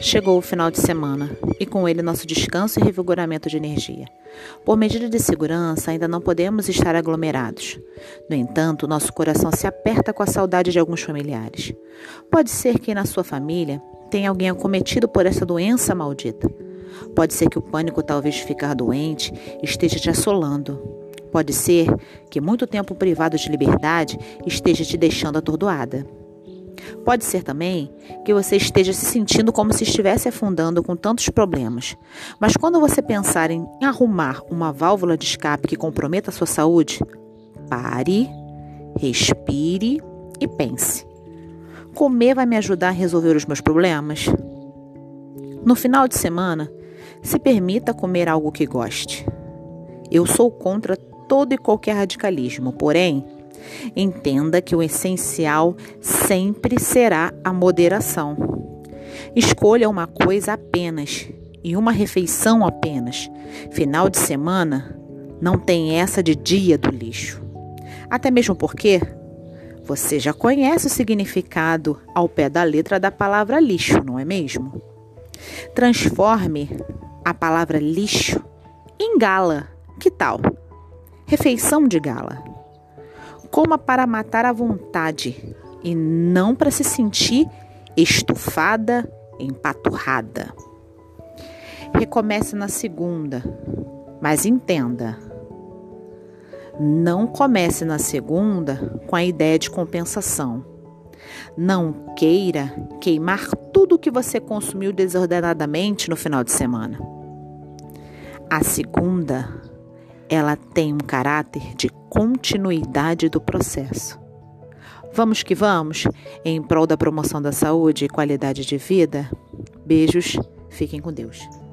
Chegou o final de semana e com ele nosso descanso e revigoramento de energia. Por medida de segurança, ainda não podemos estar aglomerados. No entanto, nosso coração se aperta com a saudade de alguns familiares. Pode ser que na sua família tenha alguém acometido por essa doença maldita. Pode ser que o pânico, talvez de ficar doente, esteja te assolando. Pode ser que muito tempo privado de liberdade esteja te deixando atordoada. Pode ser também que você esteja se sentindo como se estivesse afundando com tantos problemas. Mas quando você pensar em arrumar uma válvula de escape que comprometa a sua saúde, pare, respire e pense. Comer vai me ajudar a resolver os meus problemas? No final de semana, se permita comer algo que goste. Eu sou contra todo e qualquer radicalismo, porém, Entenda que o essencial sempre será a moderação. Escolha uma coisa apenas e uma refeição apenas. Final de semana não tem essa de dia do lixo. Até mesmo porque você já conhece o significado ao pé da letra da palavra lixo, não é mesmo? Transforme a palavra lixo em gala. Que tal? Refeição de gala coma para matar à vontade e não para se sentir estufada, empaturrada. Recomece na segunda, mas entenda. Não comece na segunda com a ideia de compensação. Não queira queimar tudo que você consumiu desordenadamente no final de semana. A segunda ela tem um caráter de continuidade do processo. Vamos que vamos, em prol da promoção da saúde e qualidade de vida. Beijos, fiquem com Deus.